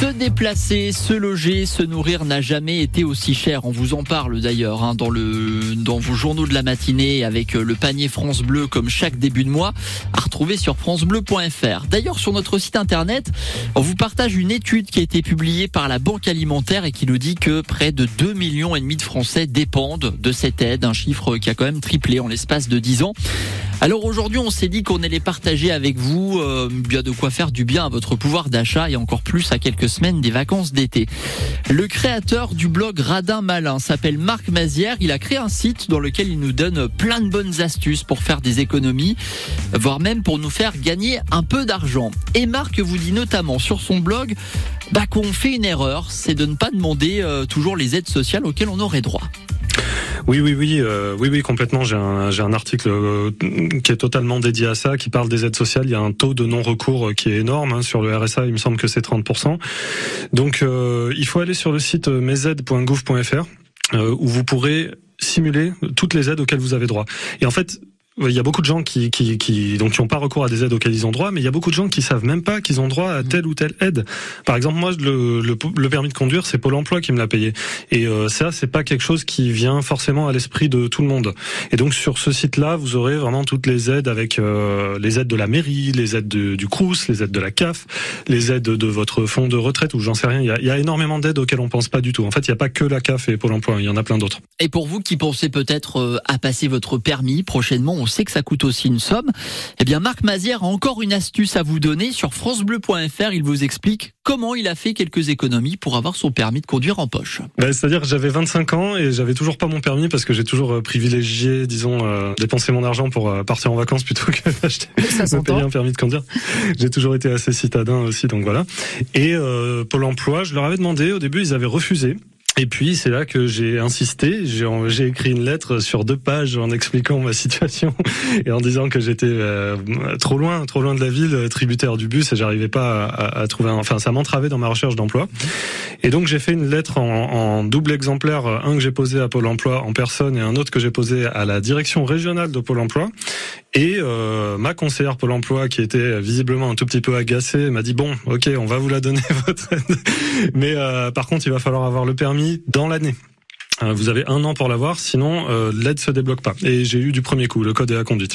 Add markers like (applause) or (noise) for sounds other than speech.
Se déplacer, se loger, se nourrir n'a jamais été aussi cher. On vous en parle d'ailleurs hein, dans dans vos journaux de la matinée avec le panier France Bleu comme chaque début de mois à retrouver sur francebleu.fr. D'ailleurs sur notre site internet, on vous partage une étude qui a été publiée par la Banque alimentaire et qui nous dit que près de 2 millions et demi de Français dépendent de cette aide, un chiffre qui a quand même triplé en l'espace de 10 ans. Alors aujourd'hui, on s'est dit qu'on allait partager avec vous euh, bien de quoi faire du bien à votre pouvoir d'achat et encore plus à quelques semaines des vacances d'été. Le créateur du blog Radin Malin s'appelle Marc Mazière. Il a créé un site dans lequel il nous donne plein de bonnes astuces pour faire des économies, voire même pour nous faire gagner un peu d'argent. Et Marc vous dit notamment sur son blog bah, qu'on fait une erreur, c'est de ne pas demander euh, toujours les aides sociales auxquelles on aurait droit. Oui, oui, oui, euh, oui, oui, complètement. J'ai un, j'ai un article euh, qui est totalement dédié à ça, qui parle des aides sociales. Il y a un taux de non-recours qui est énorme hein, sur le RSA. Il me semble que c'est 30%. Donc, euh, il faut aller sur le site mesaides.gouv.fr où vous pourrez simuler toutes les aides auxquelles vous avez droit. Et en fait, il y a beaucoup de gens qui, qui, qui donc qui n'ont pas recours à des aides auxquelles ils ont droit, mais il y a beaucoup de gens qui savent même pas qu'ils ont droit à telle ou telle aide. Par exemple, moi, le, le, le permis de conduire, c'est Pôle Emploi qui me l'a payé, et euh, ça, c'est pas quelque chose qui vient forcément à l'esprit de tout le monde. Et donc sur ce site-là, vous aurez vraiment toutes les aides avec euh, les aides de la mairie, les aides du Crous, les aides de la CAF, les aides de votre fonds de retraite ou j'en sais rien. Il y a, il y a énormément d'aides auxquelles on pense pas du tout. En fait, il n'y a pas que la CAF et Pôle Emploi, il y en a plein d'autres. Et pour vous qui pensez peut-être euh, à passer votre permis prochainement, on sait que ça coûte aussi une somme. Eh bien, Marc Mazière a encore une astuce à vous donner. Sur francebleu.fr, il vous explique comment il a fait quelques économies pour avoir son permis de conduire en poche. Ben, C'est-à-dire que j'avais 25 ans et j'avais toujours pas mon permis parce que j'ai toujours euh, privilégié, disons, euh, dépenser mon argent pour euh, partir en vacances plutôt que (laughs) d'acheter me payer un permis de conduire. J'ai toujours été assez citadin aussi, donc voilà. Et euh, Pôle Emploi, je leur avais demandé, au début, ils avaient refusé. Et puis c'est là que j'ai insisté, j'ai écrit une lettre sur deux pages en expliquant ma (laughs) situation et en disant que j'étais euh, trop loin, trop loin de la ville, tributaire du bus et j'arrivais pas à, trouver, enfin ça m'entravait dans ma recherche d'emploi. Et donc j'ai fait une lettre en, en, double exemplaire, un que j'ai posé à Pôle Emploi en personne et un autre que j'ai posé à la direction régionale de Pôle Emploi. Et euh, ma conseillère Pôle Emploi, qui était visiblement un tout petit peu agacée, m'a dit bon, ok, on va vous la donner (laughs) votre aide, mais euh, par contre il va falloir avoir le permis dans l'année. Euh, vous avez un an pour l'avoir, sinon euh, l'aide se débloque pas. Et j'ai eu du premier coup, le code est à conduite.